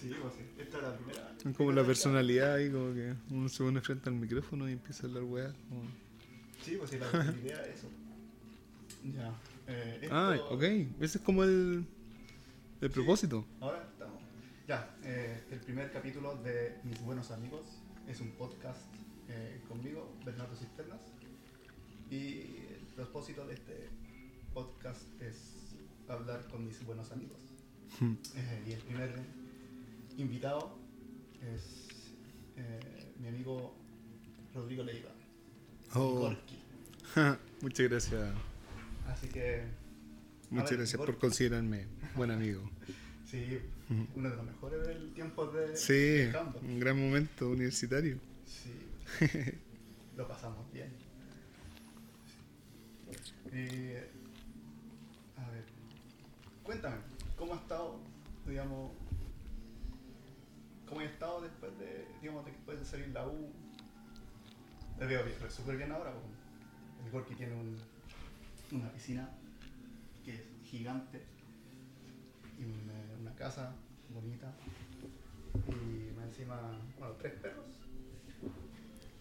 Sí, pues sí. Esta es la primera. Es como la personalidad ahí, como que uno se pone frente al micrófono y empieza a hablar weá. como- Sí, pues sí, la, idea es eso. Ya. Eh, esto- Ah, ok. Ese es como el, el propósito. Ahora estamos. Ya, eh, el primer capítulo de Mis Buenos Amigos es un podcast eh, conmigo, Bernardo Cisternas. Y el propósito de este podcast es hablar con mis buenos amigos. Eh, y el primer invitado es eh, mi amigo Rodrigo Leiva. Oh. Muchas gracias. Así que. Muchas ver, gracias por considerarme buen amigo. Sí, uno de los mejores del tiempo de. Sí, de un gran momento universitario. Sí, lo pasamos bien. Eh, a ver, cuéntame, ¿cómo ha estado, digamos, cómo ha estado después de, digamos, de- después de salir la U? Te veo bien, súper bien ahora, el Gorky tiene un- una piscina que es gigante y una, una casa bonita y más encima, bueno, tres perros.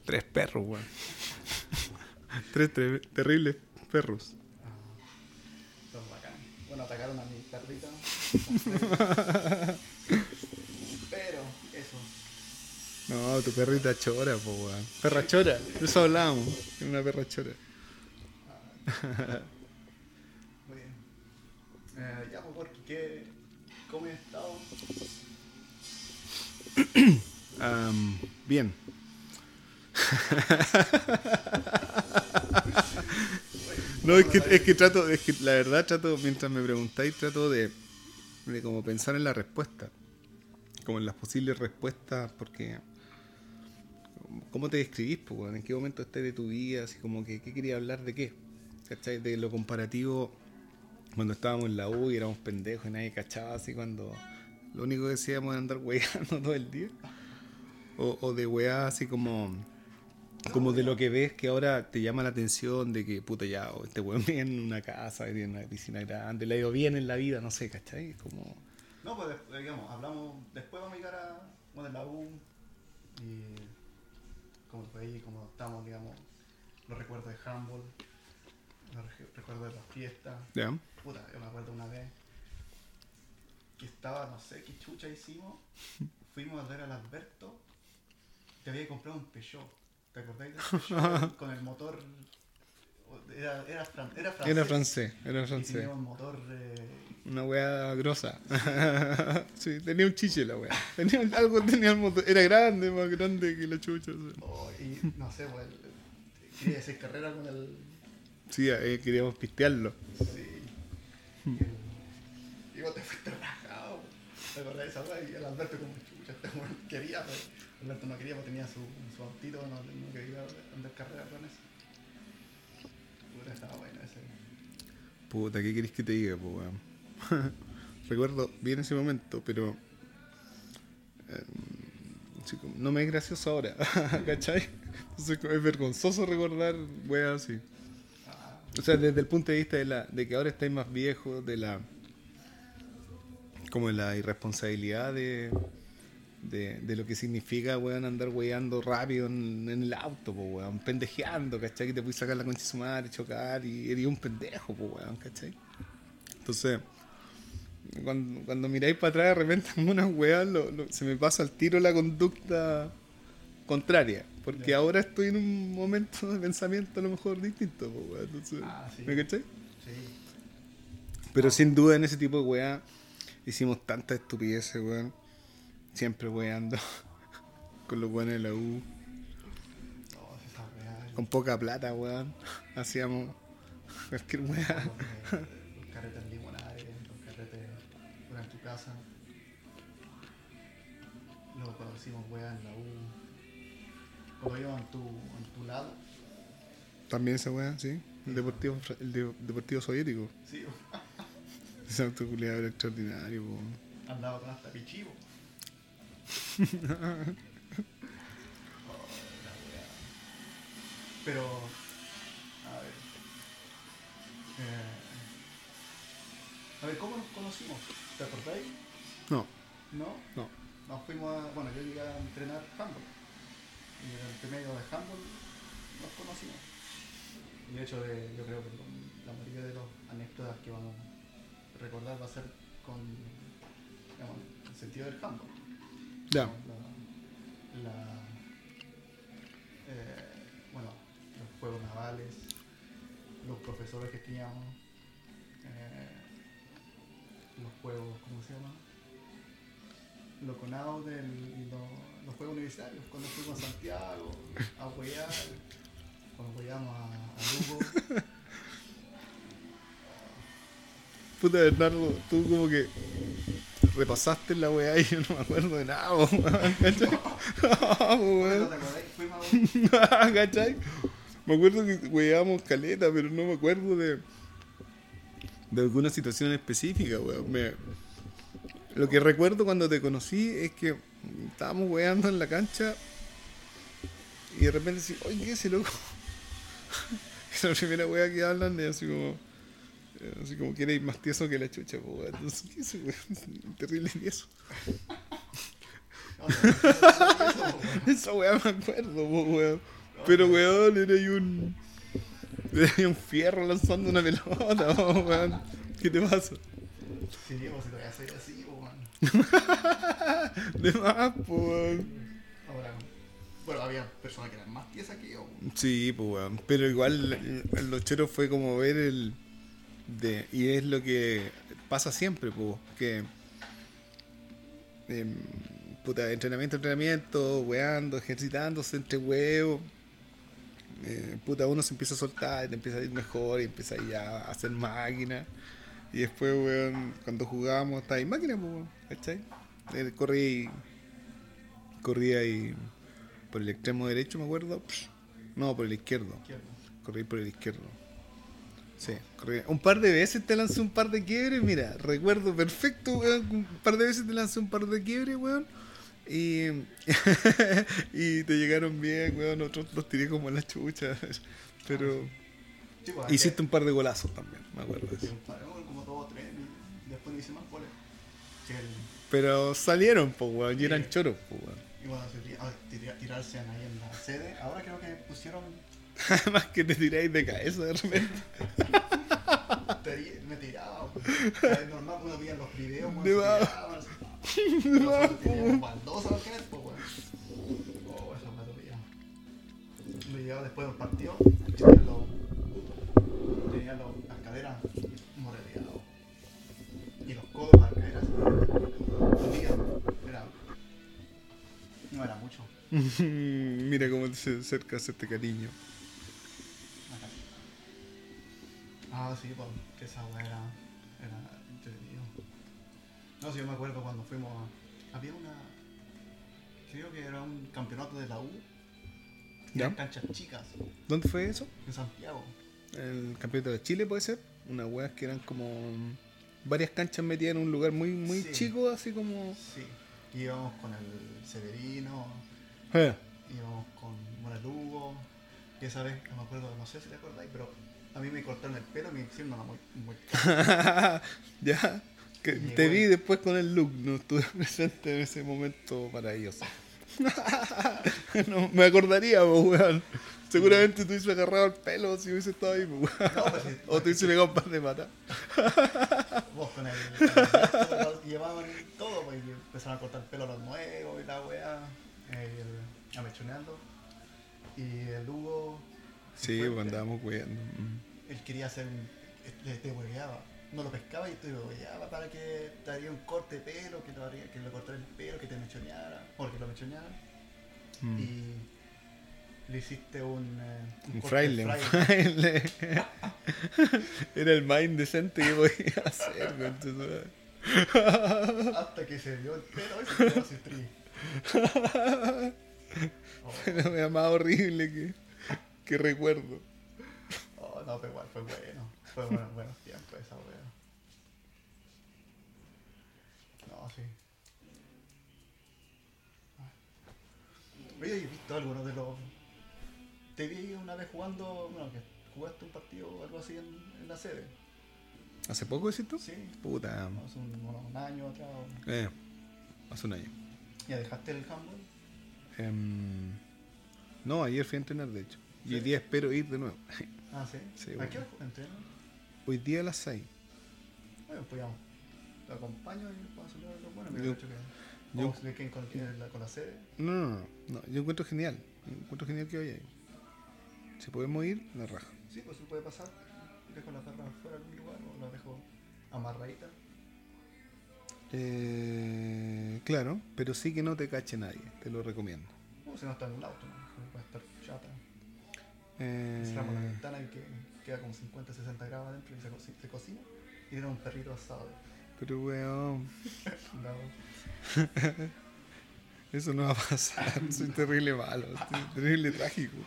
Tres perros, weón. Tres ter- terribles perros. Ah. Bueno, atacaron a mi perrita. Pero, eso. No, tu perrita chora, po, weón. Perra chora, de eso hablábamos. Era una perra chora. Muy bien. Eh, ya, pues, Gorky, ¿qué, ¿cómo he estado? Am, bien. No, es que, es que trato, es que la verdad trato, mientras me preguntáis, trato de, de como pensar en la respuesta. Como en las posibles respuestas, porque ¿cómo te describís? po? ¿En qué momento estás de tu vida? Así como que, ¿qué quería hablar de qué? ¿Cachai? De lo comparativo cuando estábamos en la U y éramos pendejos y nadie cachaba así cuando lo único que decíamos era andar weando todo el día. O, o de weá así como como de lo que ves que ahora te llama la atención de que puta ya o este weón vive en una casa, tiene una piscina grande, le ha ido bien en la vida, no sé, ¿cachai? Como No, pues, después, digamos, hablamos, después vamos a llegar a, bueno, la U y como fue ahí, como estamos, digamos, los recuerdos de handball, los re- recuerdos de las fiestas. ya. Puta, yo me acuerdo una vez que estaba, no sé qué chucha hicimos. Fuimos a ver al Alberto. Te había comprado un Peugeot. ¿Te acordáis? Con el motor. Era, era, fran- era francés. Era francés, era Y francés. tenía un motor. eh, Una weá grosa. sí, tenía un chiche la weá. Tenía algo, tenía el motor. Era grande, más grande que la chucha. o sea. oh, y no sé, pues. Quería hacer carrera con el. Sí, eh, queríamos pistearlo. Sí. Y, vos te fuiste rajado. ¿Te acordás de esa weá? Y el Alberto, como chucha, este weón quería, pero Alberto no quería porque tenía su, su autito, no, no quería andar carrera con eso. Puta, estaba bueno ese. Puta, ¿qué querés que te diga, po, weón? Recuerdo bien ese momento, pero. sí, como- no me es gracioso ahora, ¿cachai? Entonces, es vergonzoso recordar weas así. O sea, desde el punto de vista de, la, de que ahora estáis más viejos, de la. como de la irresponsabilidad de. De, de lo que significa, weón, andar weando rápido en, en el auto, po, weón, pendejeando, ¿cachai? Que te puedes sacar la concha de su madre, chocar y eres un pendejo, po, weón, ¿cachai? Entonces, cuando, cuando miráis para atrás, de repente, en unas weas, lo- lo- se me pasa al tiro la conducta contraria. Porque ahora estoy en un momento de pensamiento a lo mejor distinto, po, weón. Entonces, Ah, sí. ¿me cachai? sí. Pero sin duda en ese tipo de weá hicimos tantas estupideces, weón. Siempre weando con los weones de la U. Esa. Con poca plata, weón. Hacíamos cualquier weá. Los, carretes limonares, los carretes fuera en tu casa. Luego cuando hicimos weá en la U. Cuando iba en tu, en tu lado. También esa weá, sí. El deportivo, el de- deportivo soviético. Sí, Ese autoculeado era extraordinario, weón. andaba con hasta pichivo. Pero, a ver. Eh, a ver, ¿cómo nos conocimos? ¿Te acordáis? No, ¿No? no. Nos fuimos a, bueno, yo llegué a entrenar handball. Y en el medio de handball nos conocimos. Y de hecho, de- yo creo que la mayoría de las anécdotas que vamos a recordar va a ser con digamos, el sentido del handball. Ya. La, la- eh, bueno, los juegos navales, los profesores que teníamos, eh, los juegos, ¿cómo se llama? Los conados de los juegos universitarios, cuando fuimos a Santiago, a huear, cuando hueamos a, a Lugo. Puta Bernardo, tú como que repasaste la weá y yo no me acuerdo de nada, weón, ¿cachai? No, po, ¿No. Me acuerdo que weábamos caleta, pero no me acuerdo de, de alguna situación específica, weón. Me- lo que recuerdo cuando te conocí es que estábamos weando en la cancha y de repente así, oye, ¿qué es ese loco? Es la primera wea que hablan de así como. Así como que eres más tieso que la chucha, po, weón. Entonces, ¿qué es weón? Terrible tieso. Esa weá me acuerdo, po, weón. Pero weón, era ahí un. Era ahí un fierro lanzando una pelota, po, weón. ¿Qué te pasa? Sí, pues si todavía soy así, pues, man. De más, po, weón. Ahora, bueno, había personas que eran más tiesas que yo. Sí, pues weón. Pero igual el los choros fue como ver el. De, y es lo que pasa siempre, pues. Que. em, puta, entrenamiento, entrenamiento, weando, ejercitándose entre huevos. eh, puta, uno se empieza a soltar y te empieza a ir mejor y empieza ya a hacer máquina. Y después, weón, cuando jugábamos, estaba en máquina, pues, ¿cachai? Eh, Corrí, corrí ahí por el extremo derecho, me acuerdo. No, por el izquierdo. Izquierdo. Corrí por el izquierdo. Sí. Un par de veces te lancé un par de quiebres, mira, recuerdo perfecto, weón. Un par de veces te lancé un par de quiebres, weón. Y, y te llegaron bien, weón. Otros los tiré como en la chucha. Pero Sí, pues, hiciste un par de golazos también, me acuerdo de eso. como dos o tres, y después hice más goles. Pero salieron, pues, weón, y eran choros, pues, weón. Y bueno, se tira- tira- tirarse ahí en la sede. Ahora creo que pusieron. Además que te tiráis de cabeza de repente. Me tiraba. pues. Es normal, uno veía los videos. De baldosa al final, pues, weón. Oh, eso me dolía. Me llegaba después del partido. Tenía, los, tenía los- las caderas moreleadas. Y los codos, las caderas. Era. No era mucho. Mira cómo se acerca este cariño. Ah, sí, pues, que esa weá era, era entretenido. No, sí, yo me acuerdo cuando fuimos a... Había una... Creo que era un campeonato de la U. ¿Ya? En canchas chicas, ¿Dónde fue eso? en Santiago. El campeonato de Chile puede ser. Unas weas que eran como varias canchas metidas en un lugar muy muy Sí. chico, así como. Sí. Íbamos con el Severino, Eh. íbamos con Moralugo. Y esa vez, no me acuerdo, no sé si te acordáis, pero a mí me cortaron el pelo y me hicieron una muy ya. Que te vi después con el look, no estuve presente en ese momento maravilloso. no, me acordaría, po, weón. Seguramente tú hubiese agarrado el pelo si hubiese estado ahí, po, weón. No, pues, sí, O te hubiese pegado un par de patas. Vos con el. llevaban todo, pues, y empezaron a cortar el pelo a los nuevos y la weá. Amechoneando. Y el Hugo. Sí, pues andábamos cuidando. Mm. Él quería hacer un. Le, te hueveaba. No lo pescaba y te hueveaba para que te haría un corte de pelo, que, haría, que le cortara el pelo, que te mechoneara. O que lo mechoneara. Mm. Y. Le hiciste un. eh, Un fraile, un fraile. Era el más indecente que podía hacer. Hasta que se vio el pelo y se quedó tri. Oh. Fue la más horrible que, que recuerdo. No, pero igual fue bueno. Fue bueno, buenos tiempos esa wea. No, sí. Oye, ¿has visto alguno de los. Te vi una vez jugando. Bueno, que jugaste un partido o algo así en, en la sede. ¿Hace poco decís tú? Sí. Puta. Hace un, bueno, un año atrás. o- Eh, hace un año. ¿Ya dejaste el handball? Em, no, ayer fui a entrenar, de hecho. Y hoy día espero ir de nuevo. Ah, sí. Sí, ¿A qué hora entreno? Hoy día a las 6. Bueno, pues ya. Te acompaño y paso lo lo bueno. Me Yo- he dicho que. yo- de que con, la, con la sede. No, no, no, no. Yo encuentro genial. Encuentro genial que vaya ahí. Si podemos ir, la raja. Sí, pues sí puede pasar. Dejo la perra fuera en algún lugar o la dejo amarradita. Eh, claro, pero sí que no te cache nadie. Te lo recomiendo. O si no está en el auto, ¿no? Eh, Cerramos la ventana y que queda como 50, 60 grados adentro y se, co- se cocina. Y tiene un perrito asado. pero weón, No, eso no va a pasar. Soy terrible malo, terrible trágico.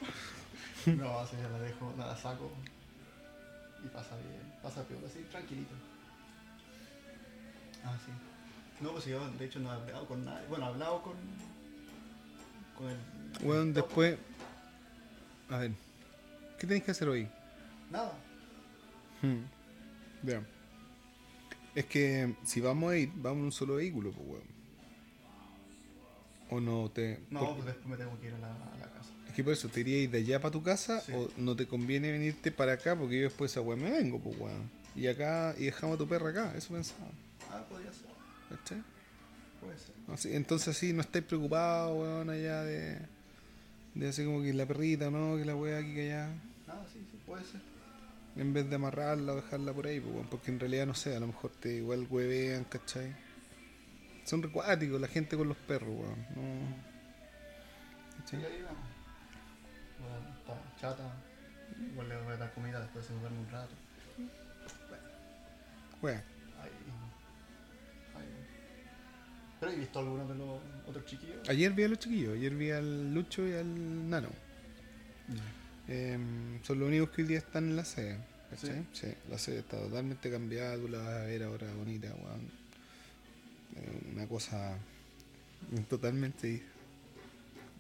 no, así ya la dejo, la saco y pasa bien, pasa peor, así tranquilito. Ah, sí. No, pues yo de hecho no he hablado con nadie. Bueno, he hablado con. con el. Topo. después. A ver, ¿qué tenéis que hacer hoy? Nada. Hmm, Ya. Es que si vamos a ir, vamos en un solo vehículo, pues weón. O no te. No, pues después me tengo que ir a la, a la casa. Es que por eso, ¿te iríais de allá para tu casa Sí. o no te conviene venirte para acá porque yo después esa weón me vengo, pues weón. Y acá, y dejamos a tu perra acá, eso pensaba. Ah, podría ser. ¿Cachai? Puede ser. Así- entonces así no estáis preocupados, weón, allá de. De así como que la perrita, ¿no? Que la weá aquí que allá. Sí, sí, puede ser. En vez de amarrarla o dejarla por ahí, pues, porque en realidad no sé, a lo mejor te igual huevean, ¿cachai? Son recuáticos la gente con los perros, weón. No. ¿Cachai? ahí vamos. Bueno, está chata. Igual le voy a dar comida después de duerme un rato. Ahí. Ahí. ¿Pero he visto algunos de los otros chiquillos? Ayer vi a los chiquillos, ayer vi al Lucho y al Nano. Em, son los únicos que hoy día están en la sede. ¿cachai? Sí. la sede está totalmente cambiada, tú la vas a ver ahora bonita, weón. Eh, Una cosa totalmente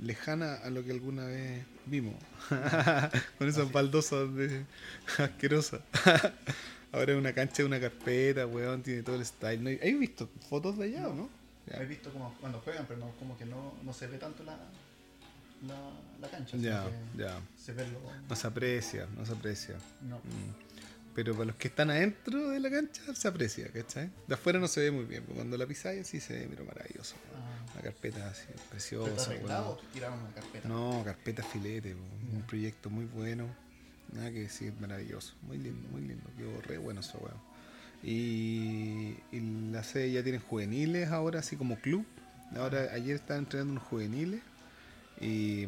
lejana a lo que alguna vez vimos. Con esas baldosas de asquerosas. ahora es una cancha de una carpeta, weón, tiene todo el style. ¿No? ¿Has visto fotos de allá o no? Ya. He visto como cuando juegan, pero no, como que no, no se ve tanto la, la, la cancha. Ya, ya. Se ve lo. No se aprecia, no se aprecia. No. Mm. Pero para los que están adentro de la cancha se aprecia, ¿cachai? De afuera no se ve muy bien, pero cuando la pisáis sí se ve, pero maravilloso. Ah, La carpeta así, ¿Pero está preciosa. arreglado o weón. tiraron una carpeta? No, carpeta filete, weón. un proyecto muy bueno. Nada que decir, maravilloso. Muy lindo, muy lindo. Quedó re bueno eso, weón. Y, y la sede ya tienen juveniles ahora, así como club. Ahora, ayer estaban entrenando unos juveniles y,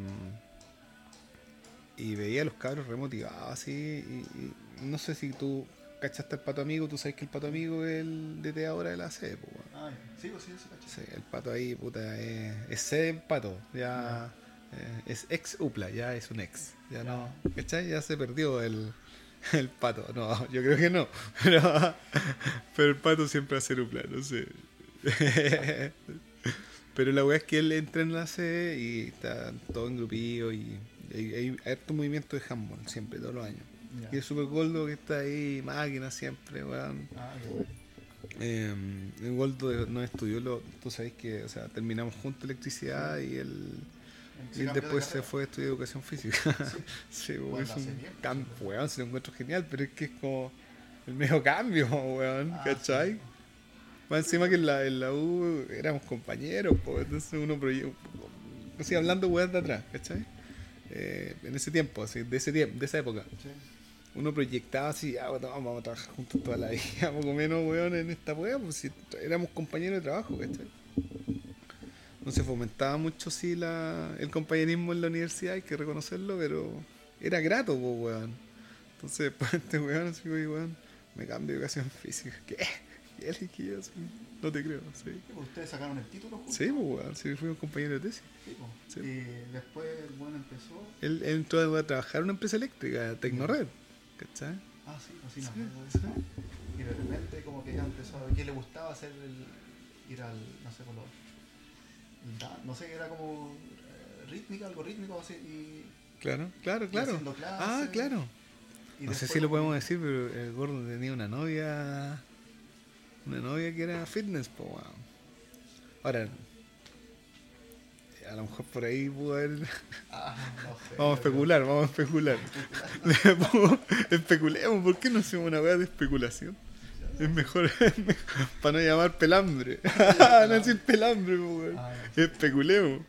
y veía a los cabros remotivados así. Y, y no sé si tú cachaste al pato amigo, tú sabes que el pato amigo es el DT ahora de la sede, pues. Ah, sí, pues sí. Sí, el pato ahí, puta, es, es sede pato. Ya eh, es ex upla, ya es un ex. Ya no, ¿cachai? Ya se perdió el, el pato. No, yo creo que no. Pero, pero el pato siempre ser upla, no sé. Pero la weá es que él entra en la sede y está todo engrupío y hay, hay harto movimiento de handball siempre, todos los años. Y el Super Goldo que está ahí, máquina siempre, weón. Ah. Eh, el Goldo no estudió, lo, tú sabes que o sea, terminamos juntos electricidad y él, Se y él cambió de después se fue a estudiar educación física. sí, weón, Bueno, es un campo, weón, se lo encuentro genial, pero es que es como el medio cambio, weón, Ah, ¿cachai? sí. Más encima que en la, en la U éramos compañeros, pues, entonces uno proye- así hablando weón de atrás, ¿cachai? Eh, en ese tiempo, así, de ese tiempo, de esa época Sí. uno proyectaba así, ah, bueno, vamos a trabajar juntos toda la vida, poco menos, weón, en esta weá, pues si éramos compañeros de trabajo, ¿cachai? No se fomentaba mucho, sí, la, el compañerismo en la universidad, hay que reconocerlo, pero era grato, pues, weón. Entonces, después este weón, así, weón, me cambio de educación física. ¿Qué? Así, No te creo, sí. Pues, Ustedes sacaron el título juntos. Sí, pues, sí, fuimos compañeros de tesis. Sí, pues. Sí. Y después el bueno empezó. Él, él entró a trabajar en una empresa eléctrica, Tecnored, ¿cachai? Ah, sí, así acuerdo de sí. Y de repente como que ya empezó a ver que le gustaba hacer el, ir al, no sé, con los, el no sé, era como eh, rítmica, algo rítmico así y, Claro, claro, claro. haciendo clases. Ah, claro. y No sé si lo podemos decir, pero el gordo tenía una novia. Una novia que era fitness, po, weón. Ahora, a lo mejor por ahí pudo haber. Ah, no sé. Vamos a especular, vamos a especular. Especulemos, ¿por qué no hacemos una weá de especulación? Es mejor, para no llamar pelambre. no decir pelambre, po, weón. Ah. Especulemos.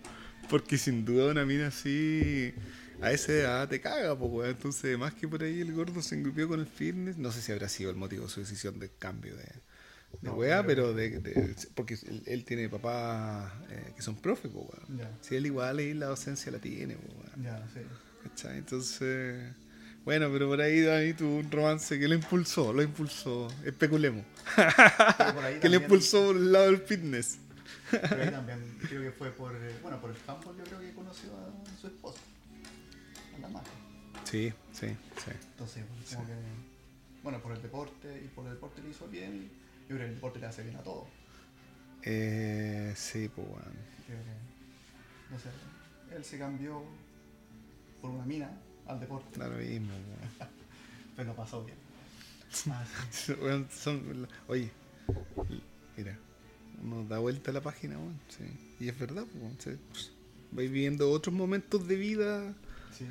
Porque sin duda una mina así a esa edad te caga, po, weón. Entonces, más que por ahí el gordo se engrupió con el fitness, no sé si habrá sido el motivo de su decisión de cambio de, de No, weá, pero- pero de, de- porque él, él tiene papás eh, que son profes, po. Ya. Si él igual ahí la docencia la tiene, po. Ya, sí. Entonces, bueno, pero por ahí Dani tuvo un romance que lo impulsó, lo impulsó. Especulemos. Ahí Que le también- impulsó por el lado del fitness. Pero ahí también creo que fue por, eh, bueno, por el campo yo creo que conoció a su esposa, a la madre. Sí, sí, sí. Entonces, como que, bueno, por el deporte y por el deporte le hizo bien, yo creo que el deporte le hace bien a todo. Eh, sí, pues bueno. Creo que, no sé, él se cambió por una mina al deporte, lo mismo, weón. pero pasó bien. Ah, sí. Son- oye, mira, uno da vuelta a la página, weón, sí. Y es verdad, pues, sí. Vais viviendo otros momentos de vida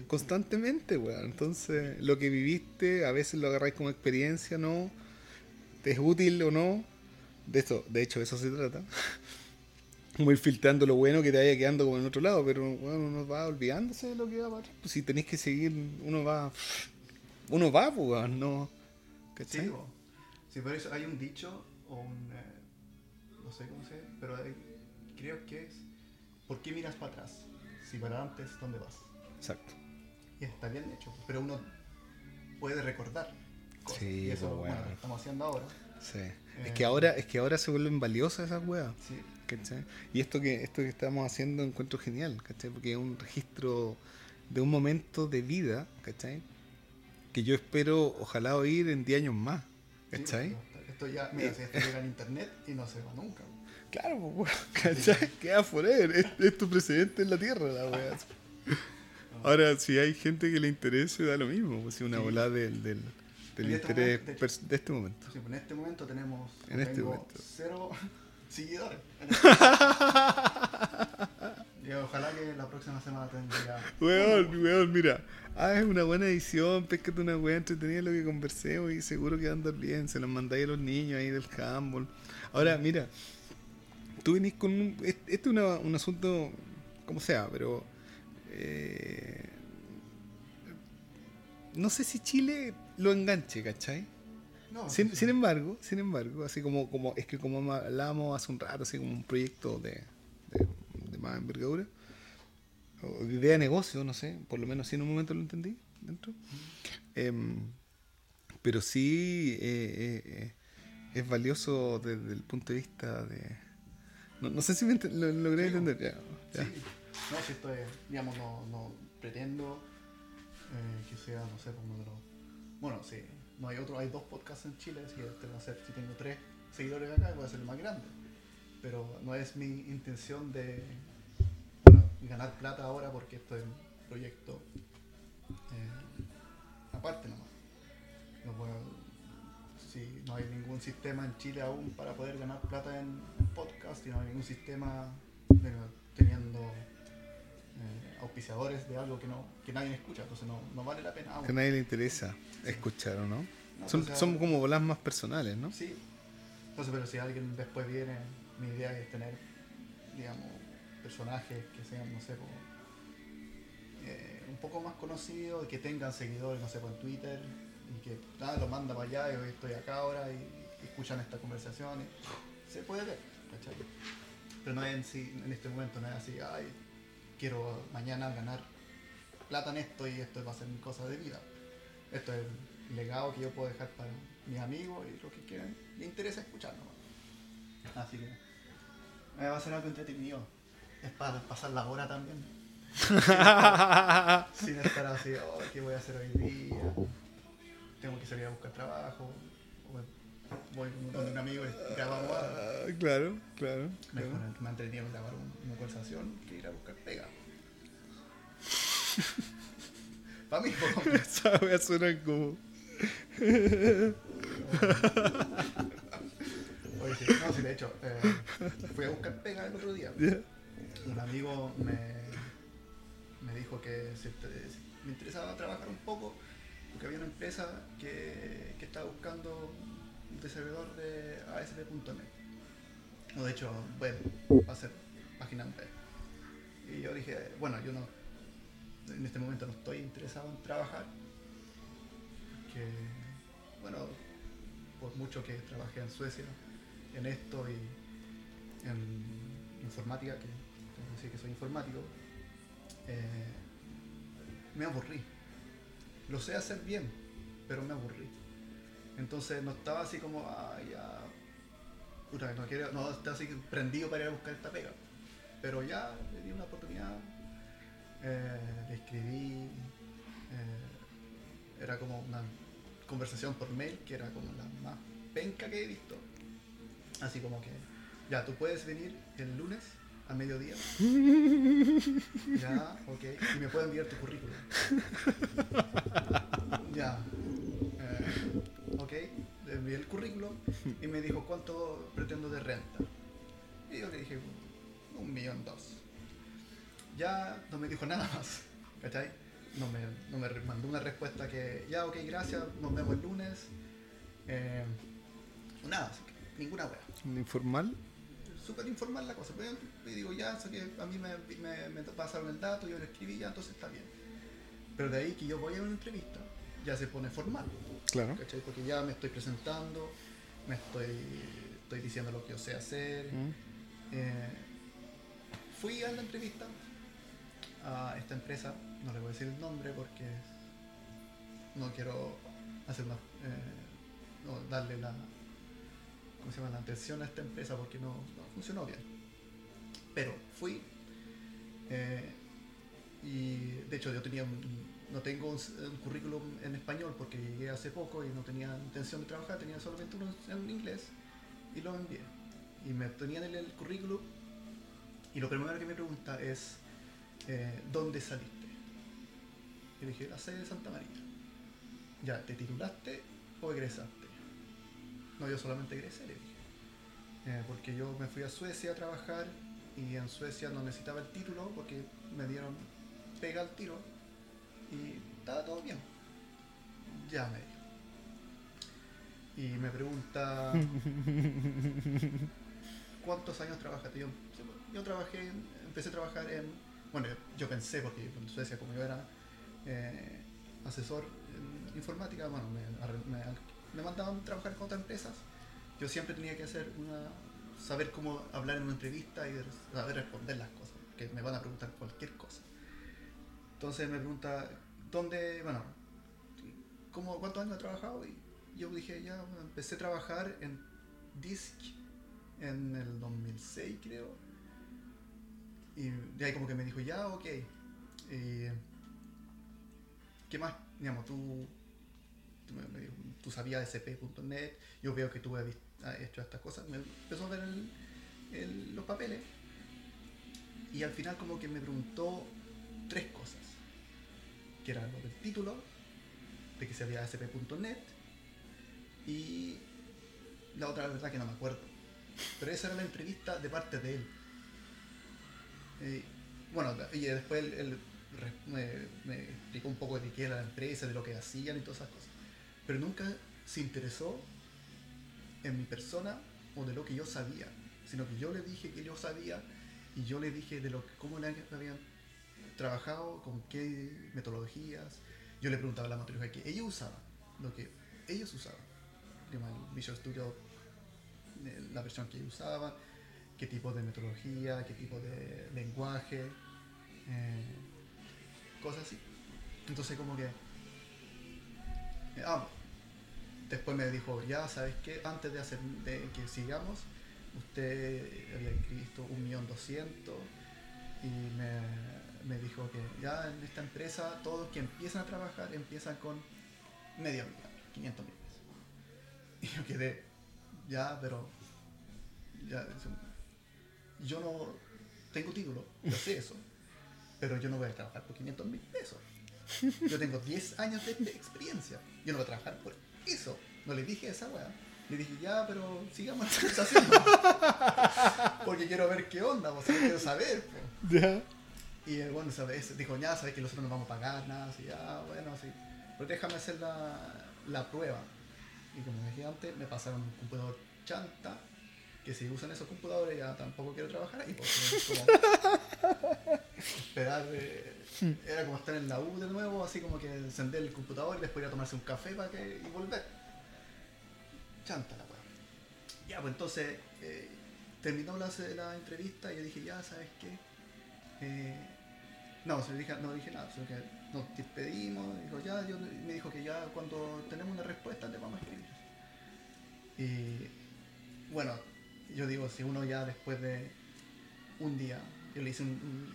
constantemente, weón. Entonces, lo que viviste, a veces lo agarráis como experiencia, ¿no? ¿Te es útil o no? De eso, de hecho, de eso se trata. Como ir filtrando lo bueno que te vaya quedando como en otro lado, pero bueno, uno va olvidándose de lo que va para atrás. Pues si tenéis que seguir, uno va. Uno va, pues, no. ¿Cachai? Sí, por eso hay un dicho, o un. eh, no sé cómo se pero hay- creo que es. ¿Por qué miras para atrás? Si para adelante es donde vas. Exacto. Y está bien hecho, pero uno puede recordar cosas. Sí, y eso bo, bueno, weón. lo estamos haciendo ahora. Sí. es Eh. que ahora, es que ahora se vuelven valiosas esas weas. Sí, ¿cachai? Y esto que, esto que estamos haciendo encuentro genial, ¿cachai? Porque es un registro de un momento de vida, ¿cachai? Que yo espero, ojalá oír en 10 años más, ¿cachai? esto ya, mira, si esto llega en internet y no se va nunca. Claro, pues, ¿cachai? Queda forever, es, es tu precedente en la tierra, la wea. Ahora, si hay gente que le interese, da lo mismo, pues si una Sí. bola del, del, del este interés momento, de este momento. Sí, pues en este momento tenemos En este momento. cero seguidores. Y ojalá que la próxima semana tendría. Weón, weón, mira. Ah, es una buena edición, pescate una weá entretenida lo que conversemos y seguro que va a andar bien. Se los mandáis a los niños ahí del handball. Ahora, mira, tú venís con un. es- Este es una- un asunto, como sea, pero. eh, no sé si Chile lo enganche, ¿cachai? No, Sin, sí, sin embargo, sin embargo, así como, como es que como hablábamos hace un rato, así como un proyecto de, de, de más envergadura, o idea de negocio, no sé, por lo menos sí en un momento lo entendí dentro. Em, pero sí eh, eh, eh, es valioso desde el punto de vista de... No, no sé si me ent- lo logré Sí, entender ya. ya. Sí, no, si esto es, digamos, no, no pretendo que sea, no sé, como de los. Bueno, sí, no hay otro, hay dos podcasts en Chile, así que este si tengo tres seguidores acá, voy a ser el más grande. Pero no es mi intención de ganar plata ahora porque esto es un proyecto eh, aparte nomás. No puedo- si no hay ningún sistema en Chile aún para poder ganar plata en, podcast y no hay ningún sistema teniendo eh, auspiciadores de algo que no que nadie escucha, entonces no, no vale la pena aún. Que a nadie le interesa escuchar o no. No, Son, son como bolas más personales, ¿no? Sí. Entonces, pero si alguien después viene, mi idea es tener, digamos, personajes que sean, no sé, como, eh, un poco más conocidos, que tengan seguidores, no sé, por Twitter, y que nada, lo manda para allá y hoy estoy acá ahora y, y escuchan esta conversación. y se puede ver, ¿cachai? Pero no es en, sí, en este momento, no es así, ay, quiero mañana ganar plata en esto y esto va a ser mi cosa de vida. Esto es el legado que yo puedo dejar para mis amigos y los que quieran le interesa escuchar nomás. Así que eh, va a ser algo entretenido. Es para pasar la hora también. Sin estar así, oh, ¿qué voy a hacer hoy día? Tengo que salir a buscar trabajo. Voy con un amigo y grabamos algo. Ah, claro, claro. claro. Me grabar un- una conversación que ir a buscar pega. Para mí. Esa wea suena como. Oye, sí, no, sí, de hecho, eh, fui a buscar pega el otro día. Un amigo me, me dijo que si te- si me interesaba trabajar un poco, porque había una empresa que, que estaba buscando un desarrollador de ASP.NET. O de hecho, web, va a ser página web. Y yo dije, bueno, yo no, en este momento no estoy interesado en trabajar. Que, bueno, por mucho que trabajé en Suecia en esto y en informática, que tengo que decir que soy informático, eh, me aburrí. Lo sé hacer bien, pero me aburrí. Entonces no estaba así como, ah, ya, puta, no quiero, no estaba así prendido para ir a buscar esta pega. Pero ya le di una oportunidad, eh, le escribí, eh, era como una conversación por mail que era como la más penca que he visto. Así como que, ya, tú puedes venir el lunes a mediodía. Ya, ok. Y me puedes enviar tu currículum. Ya. Envié el currículum y me dijo cuánto pretendo de renta. Y yo le dije, un millón dos. Ya no me dijo nada más. ¿Cachai? No me, no me mandó una respuesta que, ya, ok, gracias, nos vemos el lunes. Eh, nada, así que ninguna wea ¿Un informal? súper informal la cosa. Pero yo digo, ya, sé que a mí me, me, me pasaron el dato, yo lo escribí ya, entonces está bien. Pero de ahí que yo voy a una entrevista, ya se pone formal, Claro. ¿cachai? Porque ya me estoy presentando, me estoy, estoy diciendo lo que yo sé hacer. Mm. Eh, fui a la entrevista a esta empresa, no le voy a decir el nombre porque no quiero hacer una, eh, no, darle la, ¿cómo se llama? la atención a esta empresa porque no, no funcionó bien. Pero fui eh, y de hecho yo tenía un- no tengo un, currículum en español porque llegué hace poco y no tenía intención de trabajar, tenía solamente uno en inglés y lo envié. Y me tenían el, el currículum y lo primero que me pregunta es eh, ¿dónde saliste? Y dije, la sede de Santa María. Ya, ¿te titulaste o egresaste? No, yo solamente egresé, le dije. Eh, porque yo me fui a Suecia a trabajar y en Suecia no necesitaba el título porque me dieron pega al tiro y estaba todo bien. Ya me dijo. Y me pregunta ¿cuántos años trabajaste? Yo, yo trabajé, empecé a trabajar en, bueno, yo pensé porque en Suecia como yo era eh, asesor en informática, bueno, me, me, me mandaban a trabajar con otras empresas, yo siempre tenía que hacer una, saber cómo hablar en una entrevista y saber responder las cosas, que me van a preguntar cualquier cosa. Entonces me pregunta, ¿dónde, bueno, ¿cómo, cuántos años he trabajado? Y yo dije, ya, empecé a trabajar en Disc en el 2006, creo. Y de ahí como que me dijo, ya, ok. ¿Qué más? Digamos, tú, tú, tú sabías sp.net, yo veo que tú has hecho estas cosas. Me empezó a ver los papeles. Y al final como que me preguntó tres cosas. Que era lo del título, de que sabía sp.net y la otra la verdad que no me acuerdo. Pero esa era la entrevista de parte de él. Eh, bueno, y después él, me explicó un poco de qué era la empresa, de lo que hacían y todas esas cosas. Pero nunca se interesó en mi persona o de lo que yo sabía, sino que yo le dije que yo sabía y yo le dije de lo que, cómo le habían trabajado, con qué metodologías. Yo le preguntaba la metodología que ellos usaban, lo que ellos usaban. El Visual Studio, eh, la versión que ellos usaban, qué tipo de metodología, qué tipo de lenguaje, eh, cosas así. Entonces como que... eh, ah, después me dijo, ya, ¿sabes qué? Antes de, hacer, de que sigamos, usted había inscrito un millón doscientos y me, me dijo que ya en esta empresa todos que empiezan a trabajar empiezan con medio millón, 500 mil pesos. Y yo quedé, ya, pero ya, yo no tengo título, yo sé eso, pero yo no voy a trabajar por 500 mil pesos. Yo tengo 10 años de experiencia, yo no voy a trabajar por eso. No le dije esa weá. Le dije, ya, pero sigamos la conversación. Porque quiero ver qué onda, pues, quiero saber. Ya. Y bueno sabe eso, dijo, ya, sabes que nosotros no vamos a pagar nada, así, ya, bueno, así. Pero déjame hacer la, la prueba. Y como dije antes, me pasaron un computador chanta, que si usan esos computadores ya tampoco quiero trabajar ahí, como esperar, eh, era como estar en la U de nuevo, así como que encender el computador y después ir a tomarse un café para que, y volver. Chanta la weá. Ya, pues entonces eh, terminó la, la entrevista y yo dije, ya, ¿sabes qué? Eh, no, se dije, no dije nada, solo que nos despedimos, dijo, ya, yo, me dijo que ya cuando tenemos una respuesta le vamos a escribir. Y bueno, yo digo, si uno ya después de un día, yo le hice un-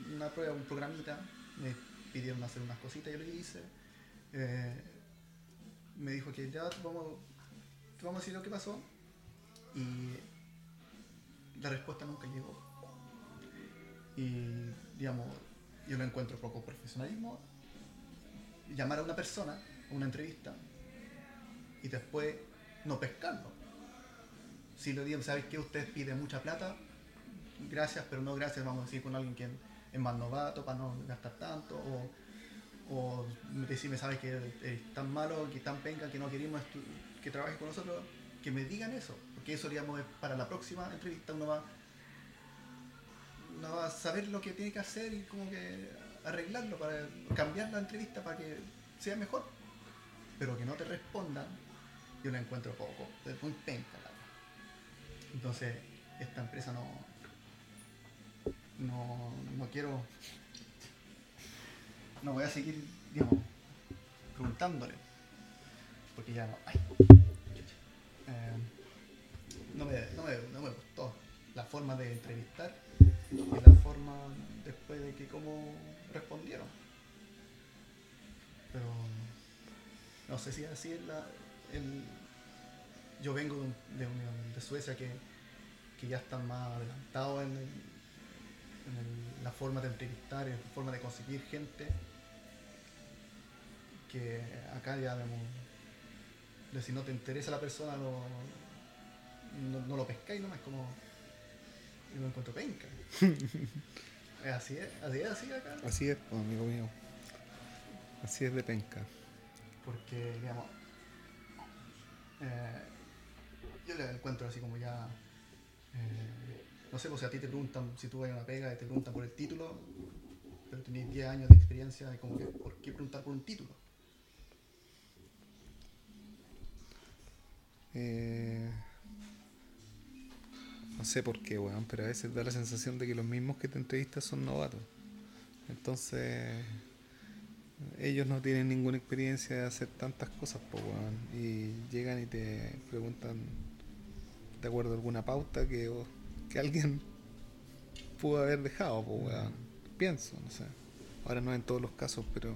un- una prueba, un programita, me pidieron hacer unas cositas, yo lo hice, eh, me dijo que ya te vamos, te vamos a decir lo que pasó y la respuesta nunca llegó. Y digamos, yo lo encuentro poco profesionalismo. Llamar a una persona a una entrevista y después no pescarlo. Si le digo, ¿sabes qué? Usted pide mucha plata, gracias, pero no gracias, vamos a decir, con alguien que es más novato para no gastar tanto. O, decirme, ¿sabes que es tan malo, que tan penca, que no queremos que trabaje con nosotros? Que me digan eso, porque eso, digamos, es para la próxima entrevista uno va uno va a saber lo que tiene que hacer y como que arreglarlo para cambiar la entrevista para que sea mejor. Pero que no te respondan, yo la encuentro poco, es muy penca. la. Entonces, esta empresa no, no, no quiero, no voy a seguir, digamos, preguntándole, porque ya no hay. Eh, no, me, no, me, no me gustó la forma de entrevistar y la forma después de que cómo respondieron. Pero no sé si así es la. el- yo vengo de, de, de Suecia que, que ya están más adelantados en, en la forma de entrevistar, en la forma de conseguir gente. Que acá ya vemos. si no te interesa la persona, no, no, no lo pescáis nomás, como. Y lo encuentro penca. Es así es, así es así acá. Así es, pues, amigo mío. Así es de penca. Porque, digamos, eh, yo le encuentro así como ya, eh, no sé, pues si a ti te preguntan, si tú vas a una pega y te preguntan por el título, pero tenés 10 años de experiencia, y como que, ¿por qué preguntar por un título? Eh, no sé por qué, weón, pero a veces da la sensación de que los mismos que te entrevistas son novatos. Entonces, ellos no tienen ninguna experiencia de hacer tantas cosas, pues, weón. Y llegan y te preguntan, de acuerdo a alguna pauta que, que alguien pudo haber dejado, pues, weón. Pienso, no sé. Ahora no en todos los casos, pero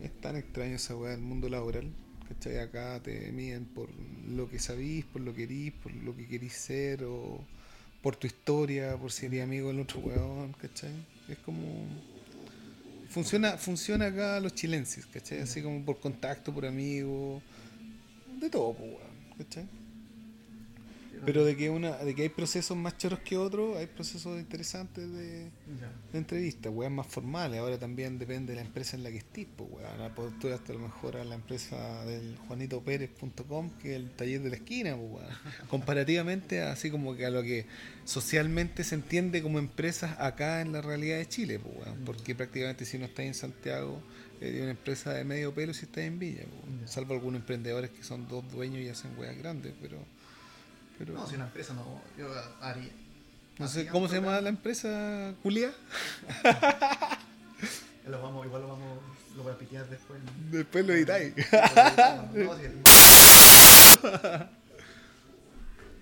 es tan extraño esa weá del mundo laboral. ¿Cachai? Acá te miden por lo que sabís, por lo que querís, por lo que querís ser, o por tu historia, por si eres amigo del otro weón, ¿cachai? Es como. Funciona, funciona acá los chilenses, ¿cachai? Así como por contacto, por amigo, de todo, pues, weón, ¿cachai? Pero de que una, de que hay procesos más choros que otros, hay procesos interesantes de, de entrevistas, weas más formales. Ahora también depende de la empresa en la que estés, pues, weón. Ahora pues, tú hasta a lo mejor a la empresa del juanitopérez.com, que es el taller de la esquina, pues, weón. Comparativamente así como que a lo que socialmente se entiende como empresas acá en la realidad de Chile, pues, weón. Porque prácticamente si no estás en Santiago, es una empresa de medio pelo si estás en Villa, pues. Salvo algunos emprendedores que son dos dueños y hacen weas grandes, pero... pero No, si una empresa no, yo haría. no sé cómo se llama la empresa, Julia. Lo vamos, igual lo vamos, lo voy a pitear después. ¿no? Después lo editáis. No.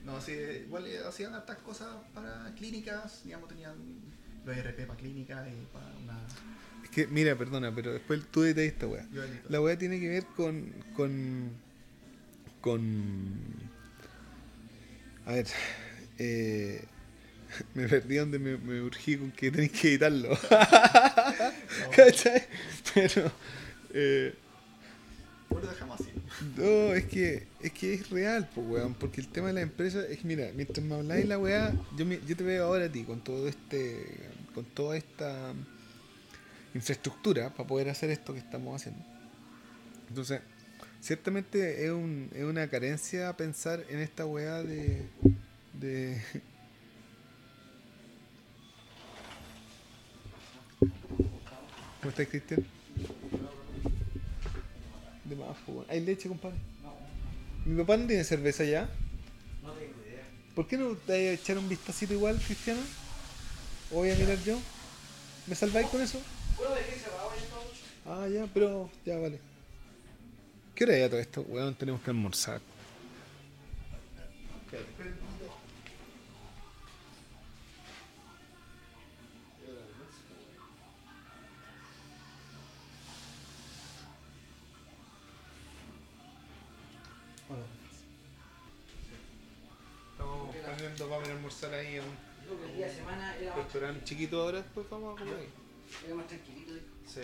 No, sí, igual eh, hacían hartas cosas para clínicas, digamos, tenían los ERP para clínicas y para una... Es que, mira, perdona, pero después tú editas esta weá. La weá tiene que ver con. con. con. A ver. Eh, me perdí donde me, me urgí con que tenéis que editarlo. ¿Cachai? Pero. eh, ¿Cómo lo dejamos así? No, es que, es que es real, pues, weón. Porque el tema de la empresa es, mira, mientras me habláis la weá, yo, me- yo te veo ahora a ti con todo este, con toda esta infraestructura para poder hacer esto que estamos haciendo. Entonces, ciertamente es, un, es una carencia pensar en esta weá de, de... ¿Cómo estás, Cristian? De más. ¿Hay leche, compadre? Mi papá no tiene cerveza ya. No tengo idea. ¿Por qué no te a echar un vistacito igual, Cristiano? ¿O voy a mirar yo? ¿Me salváis con eso? Bueno, dejé cerrado ya. Ah, ya, pero ya vale. ¿Qué hora es ya todo esto? Weón, tenemos que almorzar. Estamos planeando para ir a almorzar ahí en un Digo que el día de semana era más, restaurante chiquito ahora, después vamos a comer ahí. era más tranquilito. Sí.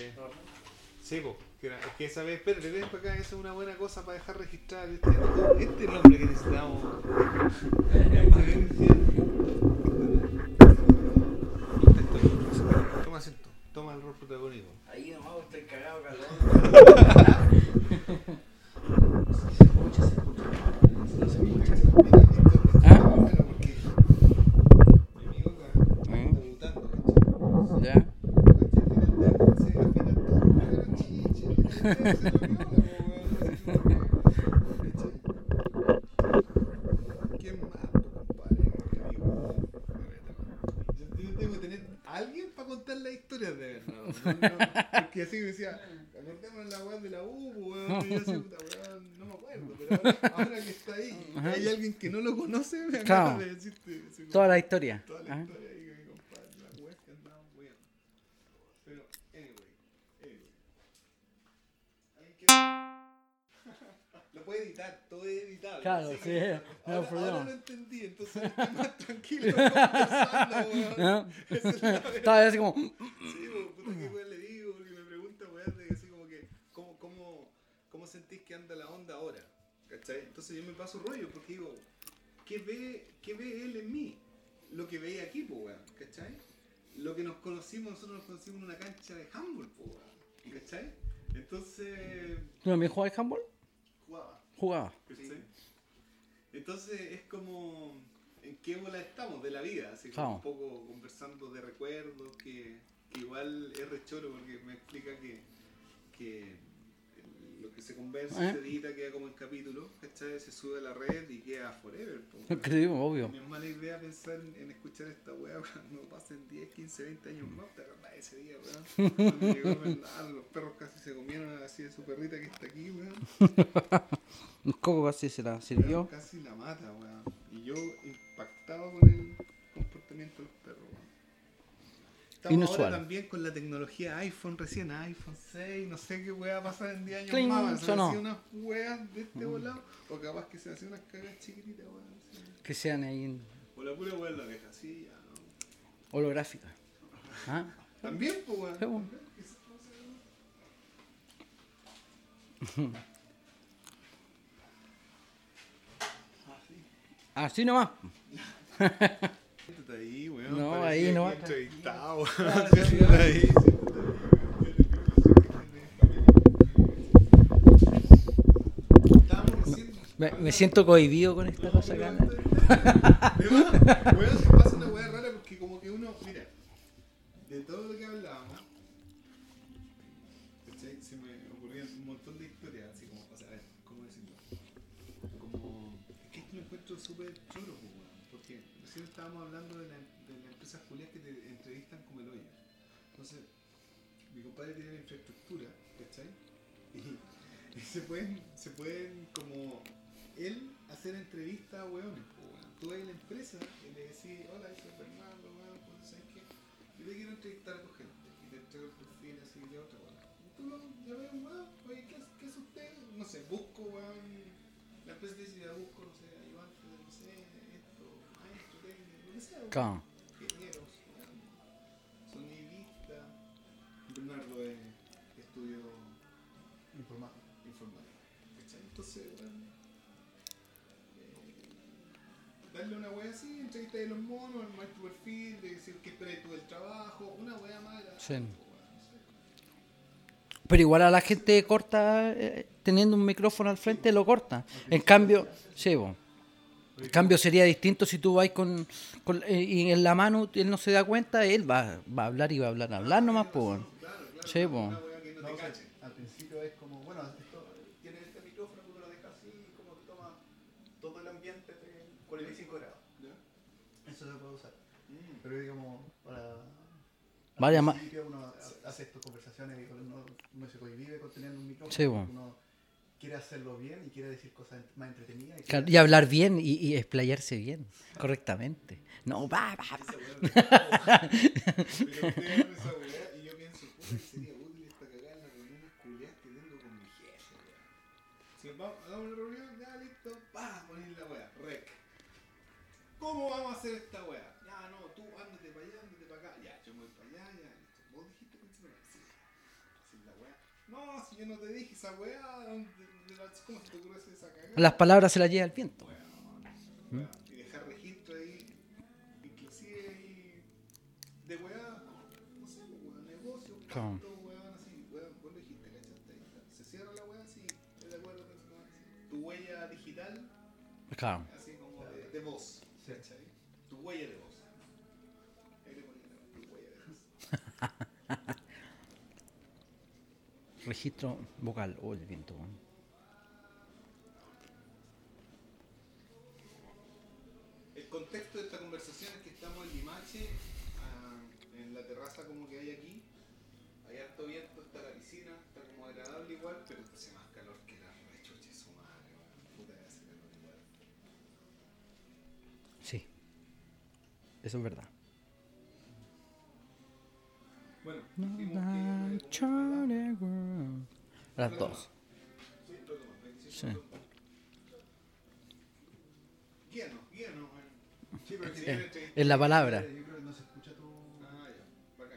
Sí, po. Que, era- es que esa vez, espérate, ven para acá, esa es una buena cosa para dejar registrar. Este, este nombre que necesitamos. Toma asiento, toma el rol protagónico. Ahí nomás estoy cagado, calor. Se escucha, se escucha. No se escucha. ¿Ah? porque mi amigo acá ¿Eh? está debutando, Ya. ¿Quién más, compadre? Yo tengo que tener a alguien para contar las historias de verdad. No, no, porque así me decía, acordémonos la weá de la U, weón. Y yo así, puta weón, no me acuerdo. Pero ahora, ahora que está ahí, Ajá. hay alguien que no lo conoce, me Claro. acaba de decirte. Toda la historia. Toda la historia ahí, mi compadre, la weá que andamos weando. Pero, anyway, anyway. Lo puede editar, todo es editable. Claro, sí, que no ahora, problema. ahora lo entendí, entonces estoy más tranquilo conversando, weón. Esa es. Estaba así como. Sí, po, puta, ¿qué weón le digo? Porque me pregunta, weón, de que, ¿cómo, cómo, ¿cómo sentís que anda la onda ahora? ¿Cachai? Entonces yo me paso rollo porque digo, ¿qué ve, qué ve él en mí? Lo que veía aquí, po, weón, ¿cachai? Lo que nos conocimos, nosotros nos conocimos en una cancha de handball, po, weón, ¿cachai? Entonces, ¿Tú también jugabas handball? jugaba. Jugaba. ¿cachai? Entonces es como en qué bola estamos de la vida, así como un poco conversando de recuerdos, que, que igual es rechoro porque me explica que, que que se conversa, ¿Eh? se edita, queda como en capítulo, ¿cachai? Se sube a la red y queda forever. po. Creímos, obvio. No es mala idea pensar en, en escuchar esta weá cuando pasen 10, 15, 20 años más. ¿Te acordás de ese día, weón? Cuando llegó Bernardo, los perros casi se comieron así de su perrita que está aquí, weón. Un coco casi se la sirvió. Casi la mata, weón. Y yo impactado con el comportamiento de los. Estamos Inusual. ahora también con la tecnología iPhone recién, iPhone 6, no sé qué weá va a pasar en 10 años Cling, más. ¿Se sonó. hacen unas weas de este volado? O capaz que se hacen unas cagas chiquititas, weón. así. Que sean ahí en O la pura weá en la oreja, sí, ya, ¿no? holográfica. ¿Ah? También, pues, weón. Sí, weón. Así nomás. Siéntate ahí, weón. No, ahí no. entrevistado, Siéntate ahí, Me, me siento cohibido con esta cosa acá. Weón, se pasa una weá estábamos hablando de, la, las empresas culias que te entrevistan como el hoyo. Entonces, mi compadre tiene la infraestructura, ¿cachai? Y, se pueden, se pueden como él hacer entrevistas a weón. Tú vas a la empresa y le decís, hola, soy Fernando, weón, pues, ¿sabes qué? Yo te quiero entrevistar a tu gente y te entrego el perfil así de otra weón. Tú lo llamas un weón, oye, ¿qué, ¿qué es usted? No sé, busco, weón. La empresa te dice, ya busco, no sé, Claro. Bernardo es estudio informática. Entonces, bueno. darle una wea así, entrevista de los monos, armar tu perfil, de decir que esperas tú del trabajo, una wea mala. Sí. Pero igual a la gente corta, eh, teniendo un micrófono al frente, lo corta. En cambio, sí, bueno. En cambio sería distinto si tú vas con, con- eh, y en la mano él no se da cuenta, él va, va a hablar y va a hablar, hablar nomás, pues. Sí, cache. al principio es como, bueno, esto tiene este micrófono, tú lo dejas así, como que toma todo el ambiente de 45 grados. ¿Ya? Eso se puede usar. Mm. Pero digamos, para. Ma- principio uno hace estas conversaciones y uno, uno se cohibe con tener un micrófono. Sí. Uno quiere hacerlo bien y quiere decir cosas más entretenidas. Y Claro, Y hablar bien y, y explayarse bien, correctamente. No, va, va, va. Me. Pero ustedes esa weá y yo pienso, puta, que sería útil esta cagada en las reuniones culiadas que tengo con mi jefe, weá. Si vamos, hagamos una reunión, ya listo, pa, poner la weá, rec. ¿Cómo vamos a hacer esta weá? Ya, no, tú ándate para allá, ándate para acá. Ya, yo me voy para allá, ya, listo. ¿Vos dijiste principalmente? Sí. Sí, la weá. No, si yo no te dije esa weá, ¿dónde- de la- ¿cómo se te ocurre esa cagada? Las palabras se las lleva el viento. Weá, Y dejar registro ahí, inclusive ahí, de weá, no sé, weá, negocio, pacto, weá, así, weá, vos lo dijiste, ¿cachaste? Se cierra la weá, sí, estoy de acuerdo así. Tu huella digital, Claro. así como de, de voz, Sí. ¿cachai? Tu huella de voz. Ahí le pones la- tu huella de voz. Registro vocal. Oh, el viento. El contexto de esta conversación es que estamos en Limache, ah, en la terraza como que hay aquí. Hay harto viento, está la piscina, está como agradable igual, pero hace más calor que la rechuche su madre. Puta que hace calor igual. Sí. Eso es verdad.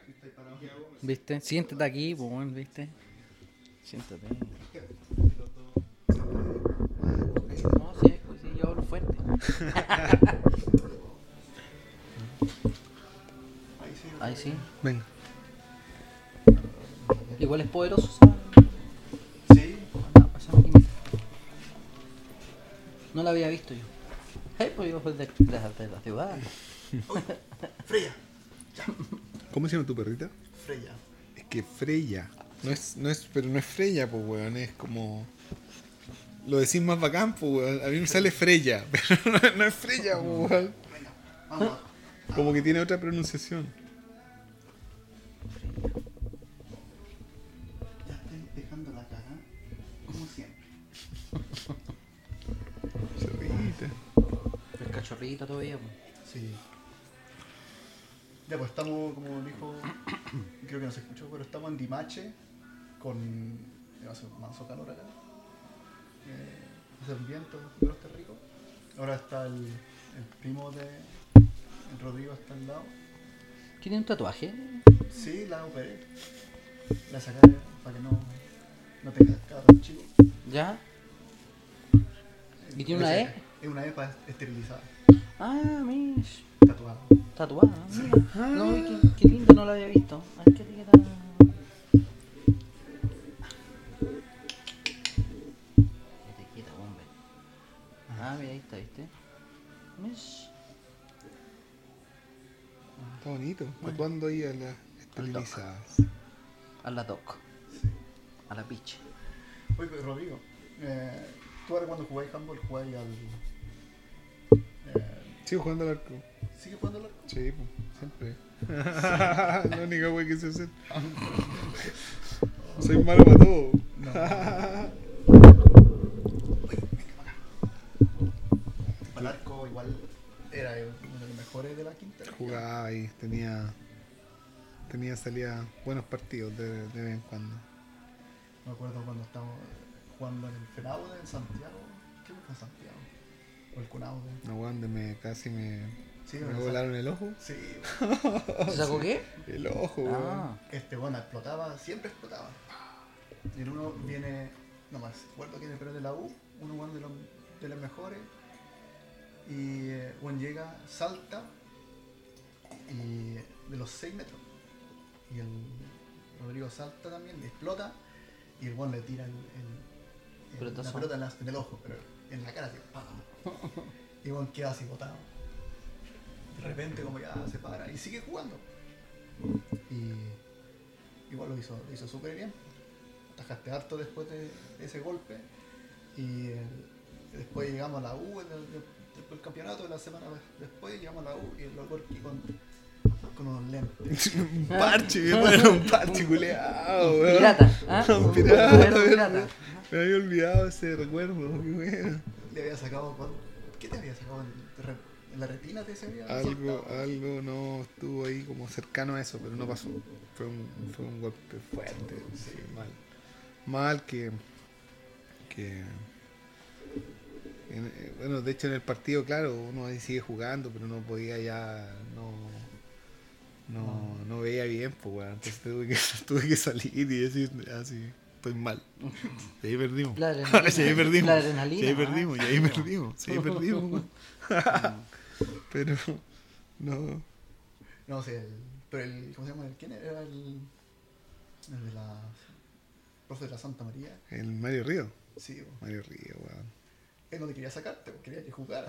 Si estáis parado. ¿Qué hago? Me ¿Viste? Siéntate aquí, pues, weón, ¿viste? Siéntate. Dos. No, sí, pues sí, yo hablo fuerte. Ahí sí. Ahí sí. Venga. Igual es poderoso, ¿sabes? No la había visto yo. Hey, pues yo soy de, de, de la ciudad. Freya. ¿Cómo se llama tu perrita? Freya. Es que Freya. No es, no es, pero no es Freya, pues weón, es como. Lo decís más bacán, pues weón. A mí me sale Freya, pero no, no es Freya, pues weón. Venga, vamos. Como que tiene otra pronunciación. Todavía, pues. Sí. Ya, pues estamos, como dijo, creo que no se escuchó, pero estamos en Dimache con. Hace más calor acá. Eh, hace un viento, pero está rico. Ahora está el, el primo de. El Rodrigo está al lado. ¿Tiene un tatuaje? Sí, la operé. La sacaré para que no, no tenga cada tan chico. ¿Ya? ¿Y tiene una E? Es una E para esterilizar, Ah, mish. tatuada. Tatuada, mira. No, qué, qué lindo, no la había visto. A ver qué etiqueta. Etiqueta, hombre. Ah, mira, ahí está, ¿viste? Mish. Está bonito. Tatuando ahí a las esterilizadas. A la doc. A la piche. Oye, pero Rodrigo, eh, tú ahora cuando jugáis handball jugáis al. Sigo jugando al arco. ¿Sigues jugando al arco? Sí, pues, siempre. La única wey que sé hacer. Soy malo para todo. No. Al arco igual era uno de los mejores de la quinta. Jugaba ahí, tenía. Tenía salida buenos partidos de, de vez en cuando. Me acuerdo cuando estábamos jugando en el Fenaude en Santiago. ¿Qué fue Santiago? O el Cunaude. No, weón, me casi me. Sí, me volaron el ojo. Sí, ¿Se sacó qué? El ojo, weón. Ah, este bueno explotaba, siempre explotaba. Y el uno viene, no más, recuerdo que viene pero de la U, uno bueno de los, de los mejores. Y eh, bueno, llega, salta y de los 6 metros. Y el Rodrigo salta también, explota y el buen le tira el, el- el- la pelota en, la- en el ojo, pero en la cara, así, ¡pam! Y el buen queda así botado. De repente como ya se para y sigue jugando. Y igual lo hizo, lo hizo súper bien. Atajaste harto después de ese golpe. Y eh, después llegamos a la U, en el- después del campeonato, de la semana después llegamos a la U y el loco aquí con, con unos lentes. un parche, hermano, un parche culeado, weón. Pirata, ¿ah? Un pirata, Bueno. Me había olvidado ese recuerdo, qué bueno. Le había sacado. ¿Qué te había sacado? ¿En, la retina te se había Algo, algo no estuvo ahí como cercano a eso, pero no pasó. Fue un, fue un golpe fuerte, sí, mal. Mal que. que en- eh, bueno, de hecho en el partido, claro, uno ahí sigue jugando, pero no podía ya. no. no, no veía bien, pues, weón. Entonces tuve que, tuve que salir y decir, así, estoy mal. Y ahí perdimos. La adrenalina. Sí, ahí perdimos. La adrenalina, Sí, ahí ¿ah? perdimos, y ahí perdimos. Sí, ahí perdimos. weón. Pero no. No sé, el, pero el. ¿Cómo se llama? ¿El, ¿Quién era el. El de la. profe de la Santa María? El Mario Río. Sí, bo. Mario Río, weón. él no te quería sacarte, quería que jugara.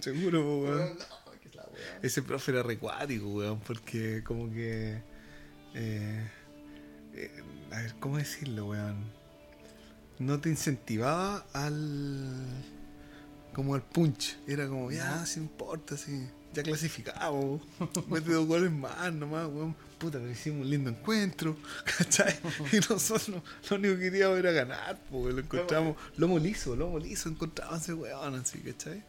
Seguro, weón. Weón, no, que es la weá. Ese profe era recuático, weón, porque como que. eh, eh, a ver, ¿cómo decirlo, weón? No te incentivaba al. como al punch. Era como, ya, si importa, si. Ya clasificamos, mete dos goles más nomás, weón. Puta, pero hicimos un lindo encuentro, ¿cachai? Y nosotros lo único que queríamos era ganar, pues lo encontramos, lomo liso, lomo liso, encontramos ese weón así, ¿cachai?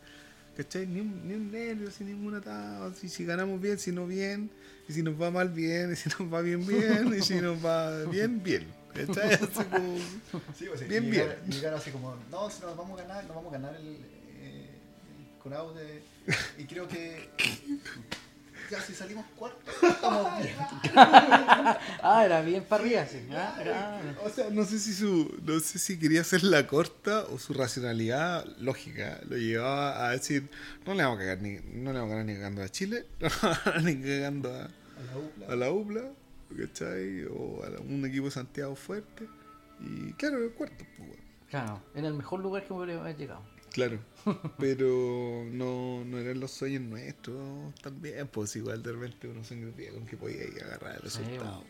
¿Cachai? Ni un, ni un nervio, sin ningún atado. así, si ganamos bien, si no bien. Y si nos va mal, bien. Y si nos va bien, bien. Y si nos va bien, bien. ¿Cachai? Así como. Sí, pues, Bien, llegar, bien. llegar así como, no, si nos vamos a ganar, nos vamos a ganar el, eh, el. Y creo que ya si salimos cuarto, estamos bien. Ah, era bien para arriba, sí. Ah, era-. O sea, no sé si su. No sé si quería hacer la corta o su racionalidad lógica lo llevaba a decir, no le vamos a cagar ni, no le vamos a ganar ni cagando a Chile, no le vamos a ganar ni cagando a, A la UPLA. a la UPLA, ¿cachai? O a la- un equipo de Santiago fuerte. Y claro, el cuarto, pues. Claro, era el mejor lugar que podría haber llegado. Claro, pero no, no eran los sueños nuestros también, pues igual de repente uno se engrupía con que podía ir a agarrar el resultado.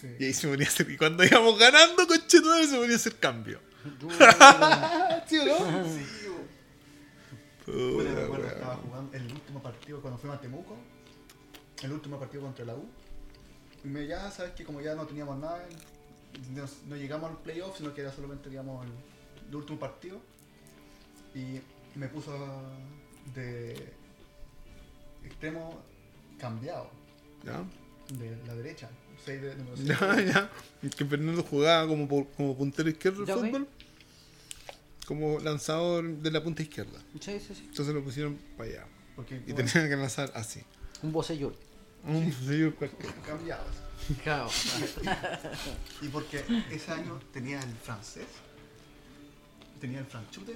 Sí. Y ahí se ponía a hacer, y cuando íbamos ganando, conchetumadre, se ponía a hacer cambio. ¿Sí o no? Sí. Puta, acuerdo, weón. estaba jugando el último partido cuando fuimos a Temuco, el último partido contra la U. Y me, ya sabes que como ya no teníamos nada, no, no llegamos al playoff, sino que era solamente digamos el, el último partido. Y me puso de extremo cambiado, ¿Ya? de la derecha, 6 de número seis. Ya, ya. Que Fernando jugaba como, por- como puntero izquierdo Ya, de ok. fútbol. Como lanzador de la punta izquierda. Sí, sí, sí. Entonces lo pusieron para allá. Porque Y bueno, tenían que lanzar así. Un bocellur. Un señor cualquiera. cambiados. Claro. Y porque ese año tenía el francés, tenía el franchute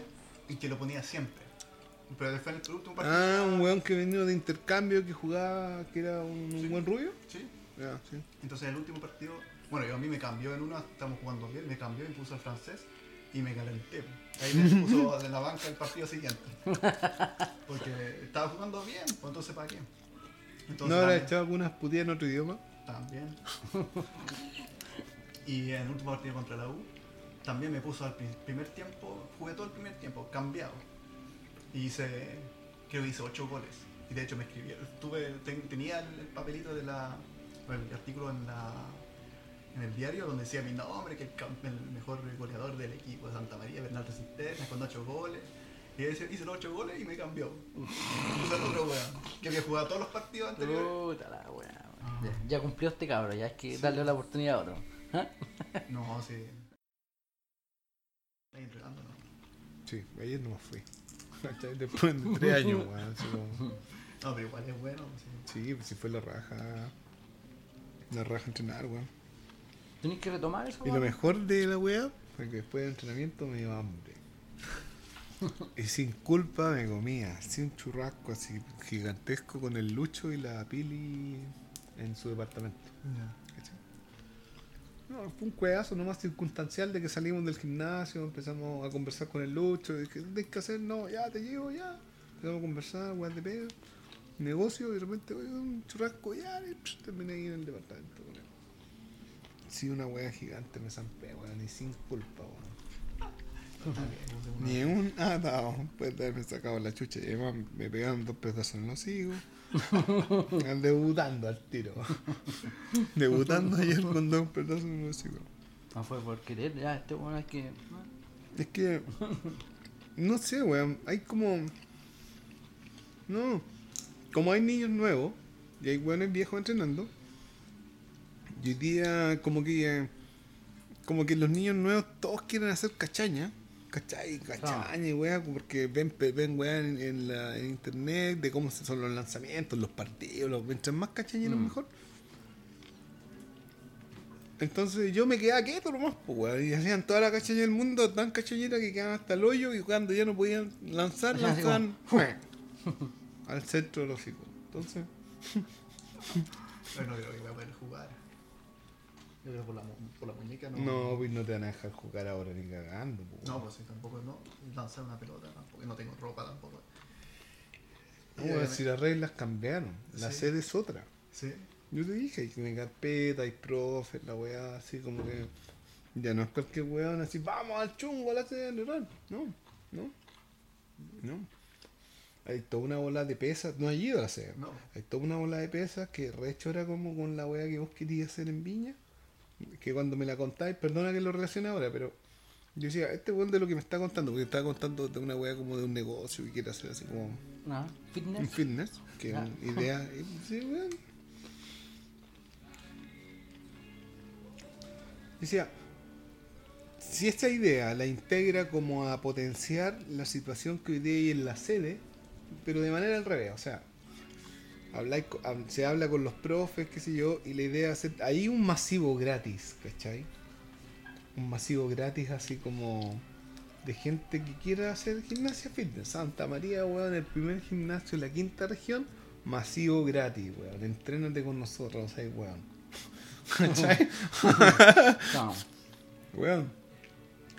y que lo ponía siempre. Pero después en el último partido. Ah, un weón que venía de intercambio que jugaba, que era un, Sí. buen rubio. Sí. Entonces el último partido, bueno, yo a mí me cambió en una, estamos jugando bien, me cambió y puso el francés y me calenté. Ahí me puso de la banca el partido siguiente. Porque estaba jugando bien, pues entonces ¿para qué? Entonces, ¿No habrá echado algunas putillas en otro idioma? También. y en el último partido contra la U, también me puso al pri- primer tiempo, jugué todo el primer tiempo, cambiado. Y hice, creo que hice 8 goles. Y de hecho me escribieron, tuve, ten- tenía el, el papelito de la, el artículo en la en el diario donde decía mi nombre, que el, el mejor goleador del equipo de Santa María, Bernardo Cisterna, con 8 goles. Y hice los 8 goles y me cambió. Puse al otro weón, que había jugado todos los partidos anteriores. Puta la weá. Ya, ya cumplió este cabro, ya es que darle la oportunidad a otro. ¿Ah? No, sí. Ahí entrenando, ¿no? Sí, ayer no me fui. ¿Cachai? Después de tres años, weón. como- No, pero igual es bueno. sí. Sí, pues si fue la raja. La raja entrenar, weón. Tenés que retomar eso. Y lo mejor de la weá fue que después del entrenamiento me dio hambre. Y sin culpa me comía así un churrasco así gigantesco con el Lucho y la Pili en su departamento. No, fue un cuedazo nomás circunstancial de que salimos del gimnasio, empezamos a conversar con el Lucho, dije, ¿qué que hacer? No, ya te llevo, ya. Empezamos a conversar, weas de pedo, negocio, y de repente, oye, un churrasco, ya, y psh, terminé ahí en el departamento con él. Sí, una wea gigante me zampé, weón, y sin culpa, weón. Ni un atado, pues de haberme sacado la chucha. Y además me pegaron dos pedazos en los higos. Debutando al tiro. Debutando ayer con dos pedazos en los higos. No fue por querer, ya, este bueno hay que. Es que. No sé, weón. Hay como. No. Como hay niños nuevos y hay weones viejos entrenando. Y hoy día, como que. Como que los niños nuevos todos quieren hacer cachaña. ¿Cachai? Cachaña y weá, porque ven, ven weá en, en la, en internet de cómo son los lanzamientos, los partidos. Los, mientras más cachañeros, Mm. mejor. Entonces yo me quedaba quieto nomás, pues, weón. Y hacían toda la cachaña del mundo tan cachañera que quedaban hasta el hoyo y cuando ya no podían lanzar, lanzaban al centro de los hijos. Entonces, Pero no creo que va a poder jugar. Yo creo que por la, mu- por la muñeca no. no, pues no te van a dejar jugar ahora ni cagando, pues. No, pues sí, tampoco no. Lanzar una pelota tampoco. No tengo ropa tampoco. No, weón, si las reglas cambiaron, la Sí. sede es otra. Sí. Yo te dije, hay que tener carpeta, hay profes, la weá, así como que. Ya no es cualquier weón así, vamos al chungo a la sede. No, no, no. Hay toda una bola de pesas, no hay ido a la sede. No. Hay toda una bola de pesas que recho era como con la weá que vos querías hacer en Viña. Que cuando me la contáis, perdona que lo relacione ahora, pero yo decía, este weón de lo que me está contando, porque estaba contando de una weá como de un negocio que quiere hacer así como No, un fitness. fitness, que es Ah. una idea. y- Sí, weón. Decía, si esta idea la integra como a potenciar la situación que hoy día hay en la sede, pero de manera al revés, o sea, habláis se habla con los profes, qué sé yo, y la idea es hacer ahí un masivo gratis, ¿cachai? Un masivo gratis así como de gente que quiera hacer gimnasia fitness. Santa María, weón, el primer gimnasio de la quinta región, masivo gratis, weón. Entrénate con nosotros, ahí, weón. ¿Cachai? No. Weón.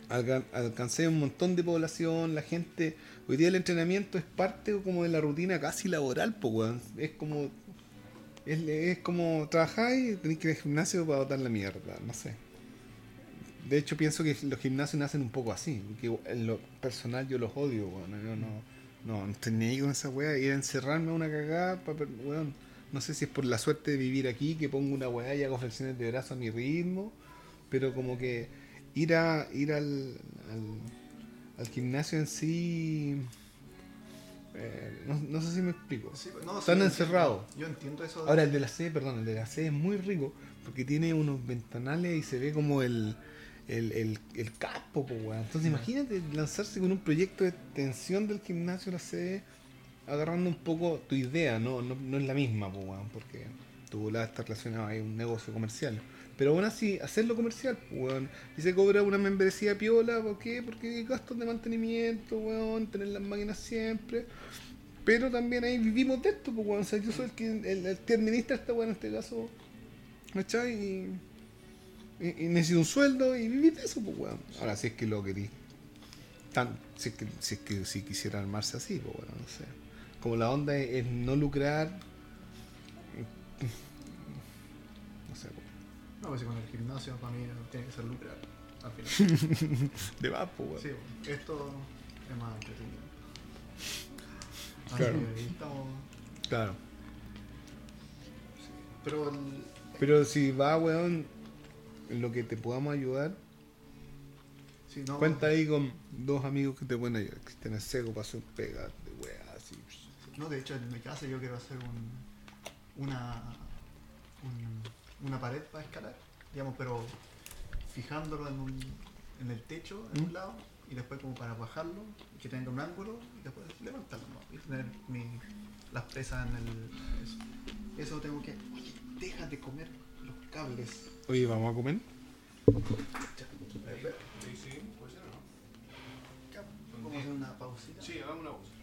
Alca- alcancé un montón de población, la gente. Hoy día el entrenamiento es parte como de la rutina casi laboral, pues, weón. Es como. Es, como trabajar y tenéis que ir al gimnasio para botar la mierda, no sé. De hecho, pienso que los gimnasios nacen un poco así. Que en lo personal yo los odio, weón. No, no, no ahí con esa weá. Ir a encerrarme a una cagada, pa- per- weón. No sé si es por la suerte de vivir aquí, que pongo una weá y hago flexiones de brazo a mi ritmo. Pero como que ir a ir al, al, al gimnasio en sí. eh, no, no sé si me explico. Sí, no, Están encerrados. Yo entiendo eso. Ahora el de la sede, perdón, el de la sede es muy rico porque tiene unos ventanales y se ve como el, el, el, el campo, po, weón. Entonces imagínate lanzarse con un proyecto de extensión del gimnasio a la sede, agarrando un poco tu idea, no, no, no es la misma, weón, porque tu lado está relacionado a un negocio comercial. Pero aún así, hacerlo comercial, weón. Y se cobra una membresía piola, ¿por qué? Porque hay gastos de mantenimiento, weón, tener las máquinas siempre. Pero también ahí vivimos de esto, pues, weón. O sea, yo soy el que, el, el que administra esta weón en este caso. ¿Cachai? Y, y, y necesito un sueldo y vivir de eso, pues, weón. Ahora, si es que lo querí. Tan, si es que, si es que si quisiera armarse así, pues, weón, no sé. Como la onda es no lucrar. Sí, con el gimnasio para mí tiene que ser lucrar. Al final. De pues, weón. Sí, esto es más entretenido. Así Claro. que estamos. Claro. Pero el- Pero si va, weón, en lo que te podamos ayudar, sí, no, Cuenta ahí con dos amigos que te pueden ayudar. Cristian es seco para hacer pegas de weas así. No, de hecho en mi casa yo quiero hacer un, una, un- una pared para escalar, digamos, pero fijándolo en, un, en el techo, en un ¿Mm? lado, y después como para bajarlo, que tenga un ángulo, y después levantarlo, ¿no? y tener mi, las presas en el... Eso, eso tengo que... Oye, deja de comer los cables. Oye, ¿vamos a comer? Sí, sí, puede ser o no. ya, Vamos a hacer una pausita. Sí, hagamos una pausa.